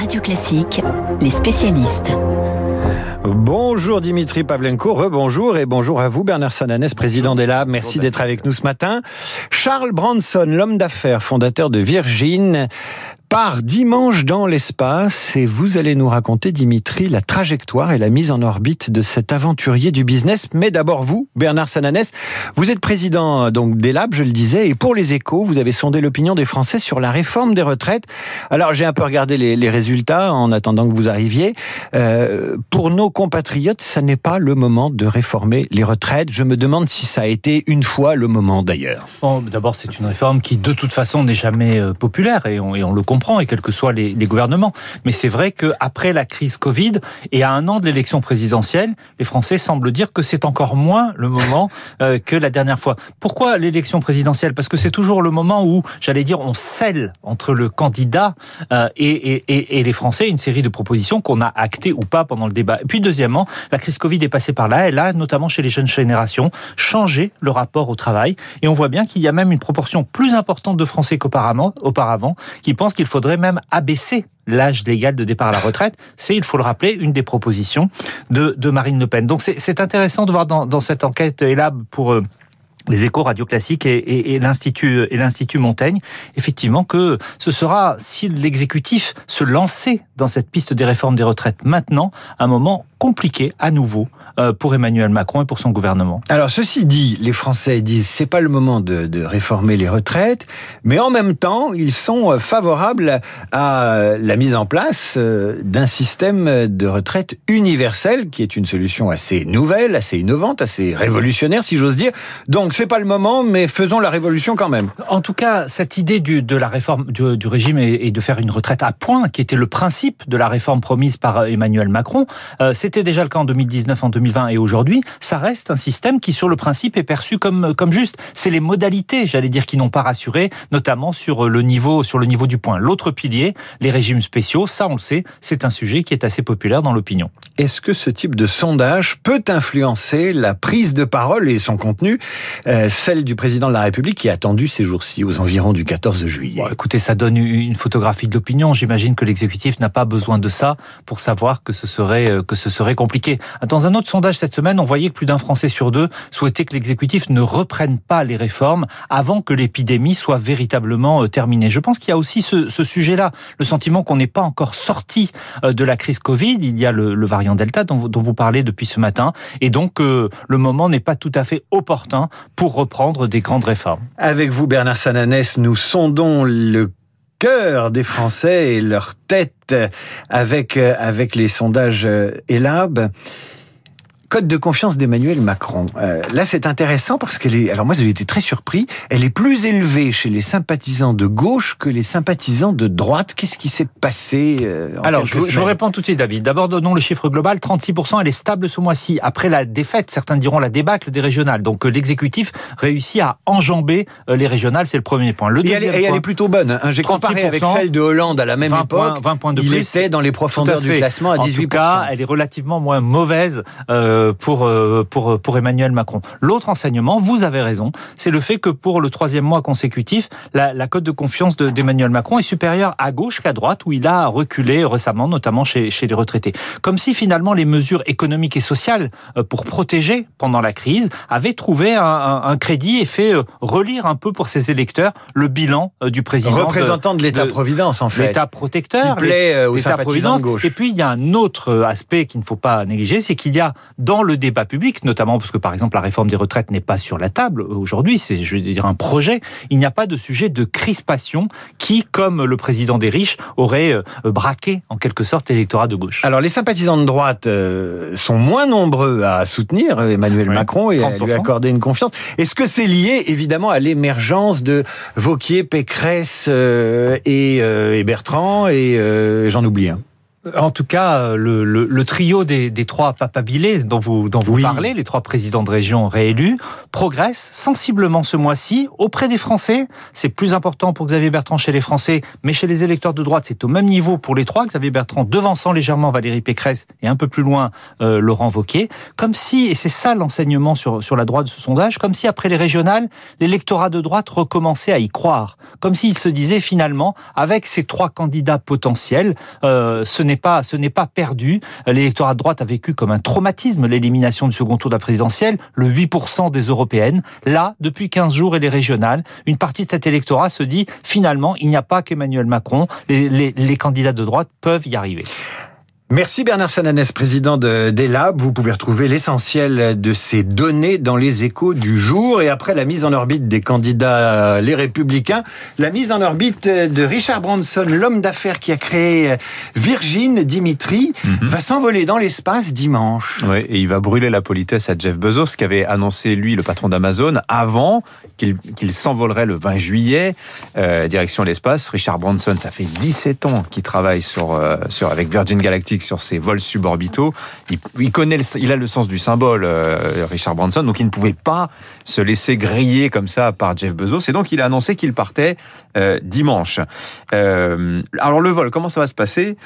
Radio Classique, les spécialistes. Bonjour Dimitri Pavlenko, rebonjour et bonjour à vous Bernard Sananès, président des Labs. Merci d'être avec nous ce matin. Charles Branson, l'homme d'affaires, fondateur de Virgin, part dimanche dans l'espace et vous allez nous raconter, Dimitri, la trajectoire et la mise en orbite de cet aventurier du business. Mais d'abord vous, Bernard Sananès, vous êtes président donc des Labs, je le disais, et pour les échos, vous avez sondé l'opinion des Français sur la réforme des retraites. Alors j'ai un peu regardé les, résultats en attendant que vous arriviez. Euh, pour nos compatriotes, ça n'est pas le moment de réformer les retraites. Je me demande si ça a été une fois le moment d'ailleurs. Bon, d'abord, c'est une réforme qui de toute façon n'est jamais euh, populaire et on le comprend et quels que soient les, les gouvernements. Mais c'est vrai qu'après la crise Covid et à un an de l'élection présidentielle, les Français semblent dire que c'est encore moins le moment euh, que la dernière fois. Pourquoi l'élection présidentielle? Parce que c'est toujours le moment où, j'allais dire, on scelle entre le candidat euh, et, et, et, les Français une série de propositions qu'on a actées ou pas pendant le débat. Et puis deuxièmement, la crise Covid est passée par là. Elle a, notamment chez les jeunes générations, changé le rapport au travail. Et on voit bien qu'il y a même une proportion plus importante de Français qu'auparavant, auparavant, qui pensent qu'il faudrait même abaisser l'âge légal de départ à la retraite. C'est, il faut le rappeler, une des propositions de, Marine Le Pen. Donc c'est intéressant de voir dans, cette enquête ELAB pour... Euh, les échos radio classiques et, et, et l'institut et l'institut Montaigne, effectivement que ce sera si l'exécutif se lançait dans cette piste des réformes des retraites maintenant, un moment compliqué à nouveau euh, pour Emmanuel Macron et pour son gouvernement. Alors ceci dit, les Français disent c'est pas le moment de, de, réformer les retraites, mais en même temps ils sont favorables à la mise en place euh, d'un système de retraite universel qui est une solution assez nouvelle, assez innovante, assez révolutionnaire si j'ose dire. Donc c'est pas le moment, mais faisons la révolution quand même. En tout cas, cette idée du, de la réforme du, du régime et, et, de faire une retraite à point, qui était le principe de la réforme promise par Emmanuel Macron, euh, c'est c'était déjà le cas en 2019, en 2020 et aujourd'hui, ça reste un système qui, sur le principe, est perçu comme, comme juste. C'est les modalités, j'allais dire, qui n'ont pas rassuré, notamment sur le niveau, sur le niveau du point. L'autre pilier, les régimes spéciaux, ça, on le sait, c'est un sujet qui est assez populaire dans l'opinion. Est-ce que ce type de sondage peut influencer la prise de parole et son contenu, euh, celle du président de la République qui est attendu ces jours-ci, aux environs du 14 juillet? Bon, Écoutez, ça donne une photographie de l'opinion. J'imagine que l'exécutif n'a pas besoin de ça pour savoir que ce serait, euh, que ce serait serait compliqué. Dans un autre sondage cette semaine, on voyait que plus d'un Français sur deux souhaitait que l'exécutif ne reprenne pas les réformes avant que l'épidémie soit véritablement euh, terminée. Je pense qu'il y a aussi ce, sujet-là, le sentiment qu'on n'est pas encore sorti euh, de la crise Covid. Il y a le, variant Delta dont vous, dont vous, parlez depuis ce matin, et donc euh, le moment n'est pas tout à fait opportun pour reprendre des grandes réformes. Avec vous, Bernard Sananès, nous sondons le cœur des Français et leur tête avec, avec les sondages ELAB. Code de confiance d'Emmanuel Macron. Euh, là, c'est intéressant parce qu'elle est. Alors moi, j'ai été très surpris. Elle est plus élevée chez les sympathisants de gauche que les sympathisants de droite. Qu'est-ce qui s'est passé euh, Alors, je, je, vous réponds tout de suite, David. D'abord, donnons le chiffre global 36%. Elle est stable ce mois-ci. Après la défaite, certains diront la débâcle des régionales. Donc, euh, l'exécutif réussit à enjamber euh, les régionales. C'est le premier point. Le et elle, et elle est plutôt bonne. Hein. J'ai comparé avec celle de Hollande à la même 20 époque. Points, 20 points de il plus. était dans les profondeurs du classement à 18%. En tout cas, elle est relativement moins mauvaise. Euh, pour, euh, pour, pour Emmanuel Macron. L'autre enseignement, vous avez raison, c'est le fait que pour le troisième mois consécutif, la, la cote de confiance d'Emmanuel Macron est supérieure à gauche qu'à droite, où il a reculé récemment, notamment chez, chez les retraités. Comme si finalement les mesures économiques et sociales euh, pour protéger pendant la crise avaient trouvé un, un, un crédit et fait euh, relire un peu pour ses électeurs le bilan du président. Représentant de, de l'État-providence, en fait. L'État protecteur. Qui plaît aux sympathisants de gauche. Et puis, il y a un autre aspect qu'il ne faut pas négliger, c'est qu'il y a dans le débat public notamment parce que par exemple la réforme des retraites n'est pas sur la table aujourd'hui, c'est je veux dire un projet, il n'y a pas de sujet de crispation qui, comme le président des riches, aurait euh, braqué en quelque sorte l'électorat de gauche. Alors les sympathisants de droite euh, sont moins nombreux à soutenir Emmanuel oui, Macron et 30%. à lui accorder une confiance. Est-ce que c'est lié évidemment à l'émergence de Vauquier, Pécresse euh, et, Bertrand et j'en oublie un En tout cas, le, le, le trio des, des, trois papabilés dont vous, dont vous Oui. parlez, les trois présidents de région réélus, progresse sensiblement ce mois-ci auprès des Français. C'est plus important pour Xavier Bertrand chez les Français, mais chez les électeurs de droite, c'est au même niveau pour les trois. Xavier Bertrand devançant légèrement Valérie Pécresse et un peu plus loin euh, Laurent Wauquiez. Comme si, et c'est ça l'enseignement sur, sur la droite de ce sondage, comme si après les régionales, l'électorat de droite recommençait à y croire. Comme s'il se disait finalement, avec ces trois candidats potentiels, euh, ce ce n'est pas perdu. L'électorat de droite a vécu comme un traumatisme l'élimination du second tour de la présidentielle, le 8% des européennes. Là, depuis 15 jours et les régionales, une partie de cet électorat se dit finalement, il n'y a pas qu'Emmanuel Macron, les candidats de droite peuvent y arriver. Merci Bernard Sananès, président de d'ELAB. Vous pouvez retrouver l'essentiel de ces données dans les échos du jour. Et après la mise en orbite des candidats euh, Les Républicains, la mise en orbite de Richard Branson, l'homme d'affaires qui a créé euh, Virgin, Dimitri, va s'envoler dans l'espace dimanche. Oui, et il va brûler la politesse à Jeff Bezos, qui avait annoncé, lui, le patron d'Amazon, avant qu'il s'envolerait le 20 juillet, euh, direction l'espace. Richard Branson, ça fait 17 ans qu'il travaille sur, euh, sur, avec Virgin Galactic sur ses vols suborbitaux. Il, connaît, il a le sens du symbole, euh, Richard Branson, donc il ne pouvait pas se laisser griller comme ça par Jeff Bezos, et donc il a annoncé qu'il partait euh, dimanche. Euh, alors le vol, comment ça va se passer?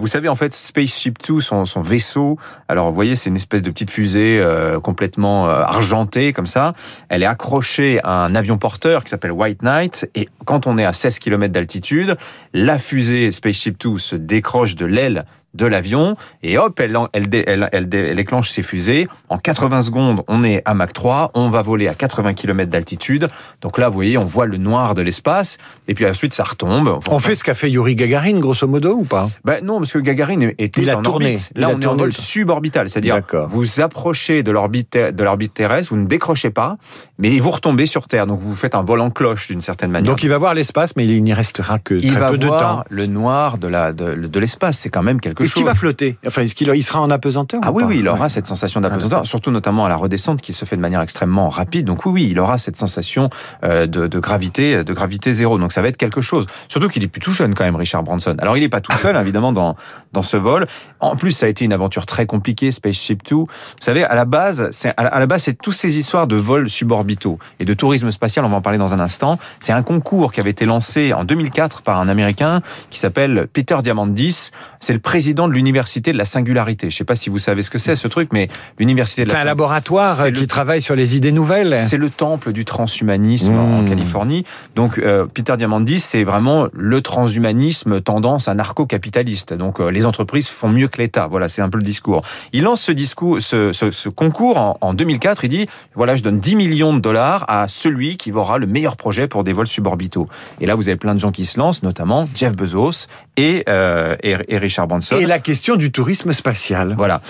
Vous savez, en fait, Spaceship Two, son, vaisseau, alors vous voyez, c'est une espèce de petite fusée complètement argentée comme ça. Elle est accrochée à un avion porteur qui s'appelle White Knight, et quand on est à 16 km d'altitude, la fusée Spaceship Two se décroche de l'aile de l'avion et hop, elle, elle, elle, elle, dé- elle déclenche ses fusées. En 80 secondes, on est à Mach 3, on va voler à 80 km d'altitude. Donc là, vous voyez, on voit le noir de l'espace et puis ensuite ça retombe. On fait ce qu'a fait Yuri Gagarin, grosso modo, ou pas? Ben non, parce que Gagarin était Il a en tourné. orbite. Il Là, a on est en vol suborbital, c'est-à-dire vous approchez de l'orbite ter- de l'orbite terrestre, vous ne décrochez pas, mais vous retombez sur Terre. Donc vous faites un vol en cloche d'une certaine manière. Donc il va voir l'espace, mais il n'y restera que il très va peu de temps. le noir de la de, de l'espace. C'est quand même quelque Est-ce chose. qu'il va flotter? Enfin, est-ce qu'il il sera en apesanteur Ah ou oui, pas oui, il aura Ouais. cette sensation d'apesanteur, surtout notamment à la redescente qui se fait de manière extrêmement rapide. Donc oui, oui, il aura cette sensation euh, de, de gravité, de gravité zéro. Donc ça va être quelque chose. Surtout qu'il est plus tout jeune quand même, Richard Branson. Alors il n'est pas tout seul, évidemment, dans dans ce vol. En plus, ça a été une aventure très compliquée, Spaceship Two. Vous savez, à la base, c'est à la base, c'est toutes ces histoires de vols suborbitaux et de tourisme spatial. On va en parler dans un instant. C'est un concours qui avait été lancé en 2004 par un Américain qui s'appelle Peter Diamandis. C'est le président de l'université de la singularité. Je sais pas si vous savez ce que c'est ce truc, mais l'université de C'est la un Sing- laboratoire C'est qui le- travaille sur les idées nouvelles. c'est le temple du transhumanisme en Mmh. Californie. Donc euh, Peter Diamandis, c'est vraiment le transhumanisme tendance anarcho-capitaliste. Donc euh, les entreprises font mieux que l'État. Voilà, c'est un peu le discours. Il lance ce discours, ce, ce- ce concours en, en 2004. Il dit voilà, je donne 10 millions de dollars à celui qui aura le meilleur projet pour des vols suborbitaux. Et là, vous avez plein de gens qui se lancent, notamment Jeff Bezos et, euh, Richard Branson. Et la question du tourisme spatial. Voilà.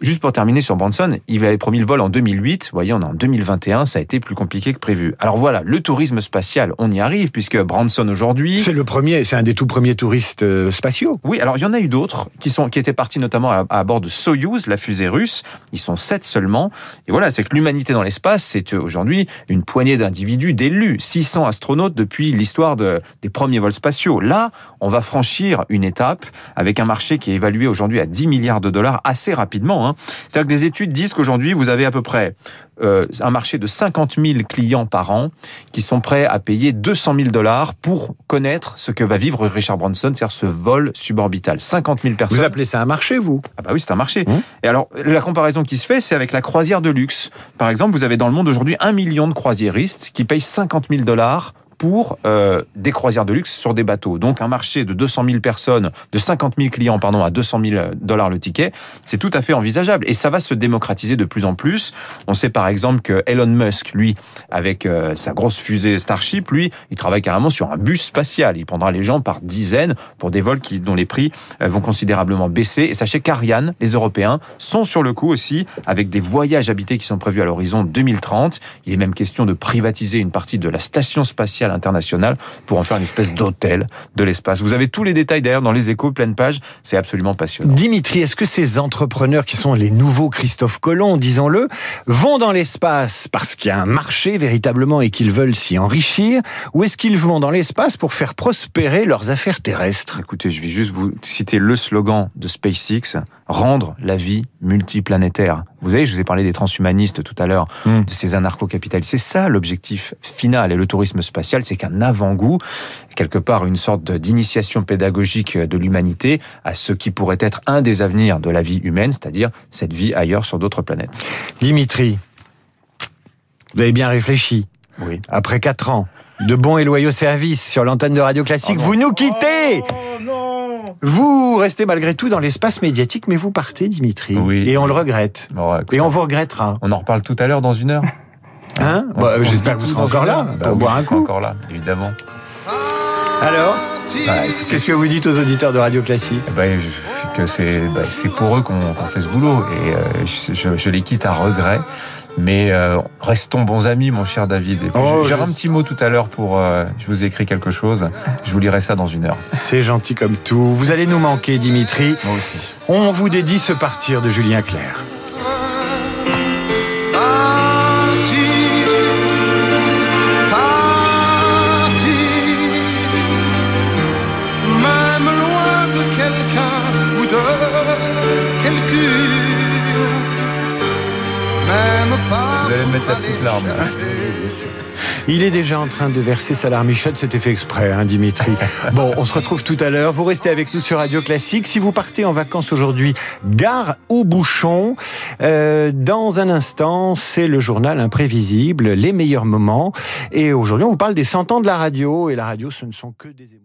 Juste pour terminer sur Branson, il avait promis le vol en 2008. Vous voyez, on est en 2021, ça a été plus compliqué que prévu. Alors voilà, le tourisme spatial, on y arrive puisque Branson aujourd'hui. C'est le premier, c'est un des tout premiers touristes euh, spatiaux. Oui, alors il y en a eu d'autres qui sont qui étaient partis notamment à, à bord de Soyuz, la fusée russe. Ils sont sept seulement. Et voilà, c'est que l'humanité dans l'espace, c'est euh, aujourd'hui une poignée d'individus, d'élus, 600 astronautes depuis l'histoire de, des premiers vols spatiaux. Là, on va franchir une étape avec un marché qui est évalué aujourd'hui à 10 milliards de dollars assez rapidement. Hein. C'est-à-dire que des études disent qu'aujourd'hui, vous avez à peu près euh, un marché de 50 000 clients par an qui sont prêts à payer 200 000 dollars pour connaître ce que va vivre Richard Branson, c'est-à-dire ce vol suborbital. 50 000 personnes. Vous appelez ça un marché, vous? Ah bah oui, c'est un marché. Mmh. Et alors, la comparaison qui se fait, c'est avec la croisière de luxe. Par exemple, vous avez dans le monde aujourd'hui un million de croisiéristes qui payent 50 000 dollars pour euh, des croisières de luxe sur des bateaux. Donc un marché de 200 000 personnes, de 50 000 clients pardon, à 200 000 dollars le ticket, c'est tout à fait envisageable. Et ça va se démocratiser de plus en plus. On sait par exemple que Elon Musk, lui, avec euh, sa grosse fusée Starship, lui, il travaille carrément sur un bus spatial. Il prendra les gens par dizaines pour des vols qui, dont les prix euh, vont considérablement baisser. Et sachez qu'Ariane, les Européens, sont sur le coup aussi, avec des voyages habités qui sont prévus à l'horizon 2030. Il est même question de privatiser une partie de la station spatiale international pour en faire une espèce d'hôtel de l'espace. Vous avez tous les détails d'ailleurs dans les échos, pleine page. C'est absolument passionnant. Dimitri, est-ce que ces entrepreneurs qui sont les nouveaux Christophe Colomb, disons-le, vont dans l'espace parce qu'il y a un marché véritablement et qu'ils veulent s'y enrichir, ou est-ce qu'ils vont dans l'espace pour faire prospérer leurs affaires terrestres? Écoutez, je vais juste vous citer le slogan de SpaceX, rendre la vie multiplanétaire. Vous savez, je vous ai parlé des transhumanistes tout à l'heure, Mm. de ces anarcho-capitalistes. C'est ça l'objectif final. Et le tourisme spatial, c'est qu'un avant-goût, quelque part une sorte d'initiation pédagogique de l'humanité à ce qui pourrait être un des avenirs de la vie humaine, c'est-à-dire cette vie ailleurs sur d'autres planètes. Dimitri, vous avez bien réfléchi. Oui. Après quatre ans de bons et loyaux services sur l'antenne de Radio Classique, Oh non. vous nous quittez Vous restez malgré tout dans l'espace médiatique, mais vous partez, Dimitri. Oui. Et on le regrette. Bon, écoutez, Et on vous regrettera. on en reparle tout à l'heure dans une heure. Hein Bah, J'espère que vous serez encore là. Bah pour oui, boire un coup. encore là, évidemment. Alors Bah, écoutez, Qu'est-ce que vous dites aux auditeurs de Radio Classique? Eh ben, je- que c'est bah, pour eux qu'on fait ce boulot et euh, je, je- je les quitte à regret. Mais euh, restons bons amis, mon cher David. Oh, J'aurai je- un petit mot tout à l'heure pour. euh, je vous ai écrit quelque chose. Je vous lirai ça dans une heure. C'est gentil comme tout. Vous allez nous manquer, Dimitri. Moi aussi. On vous dédie ce partir de Julien Clerc. Il est déjà en train de verser sa larmichette, c'était fait exprès, hein, Dimitri. Bon, on se retrouve tout à l'heure. Vous restez avec nous sur Radio Classique. Si vous partez en vacances aujourd'hui, gare au bouchon. Euh, dans un instant, c'est le journal imprévisible, les meilleurs moments. Et aujourd'hui, on vous parle des 100 ans de la radio. Et la radio, ce ne sont que des émotions.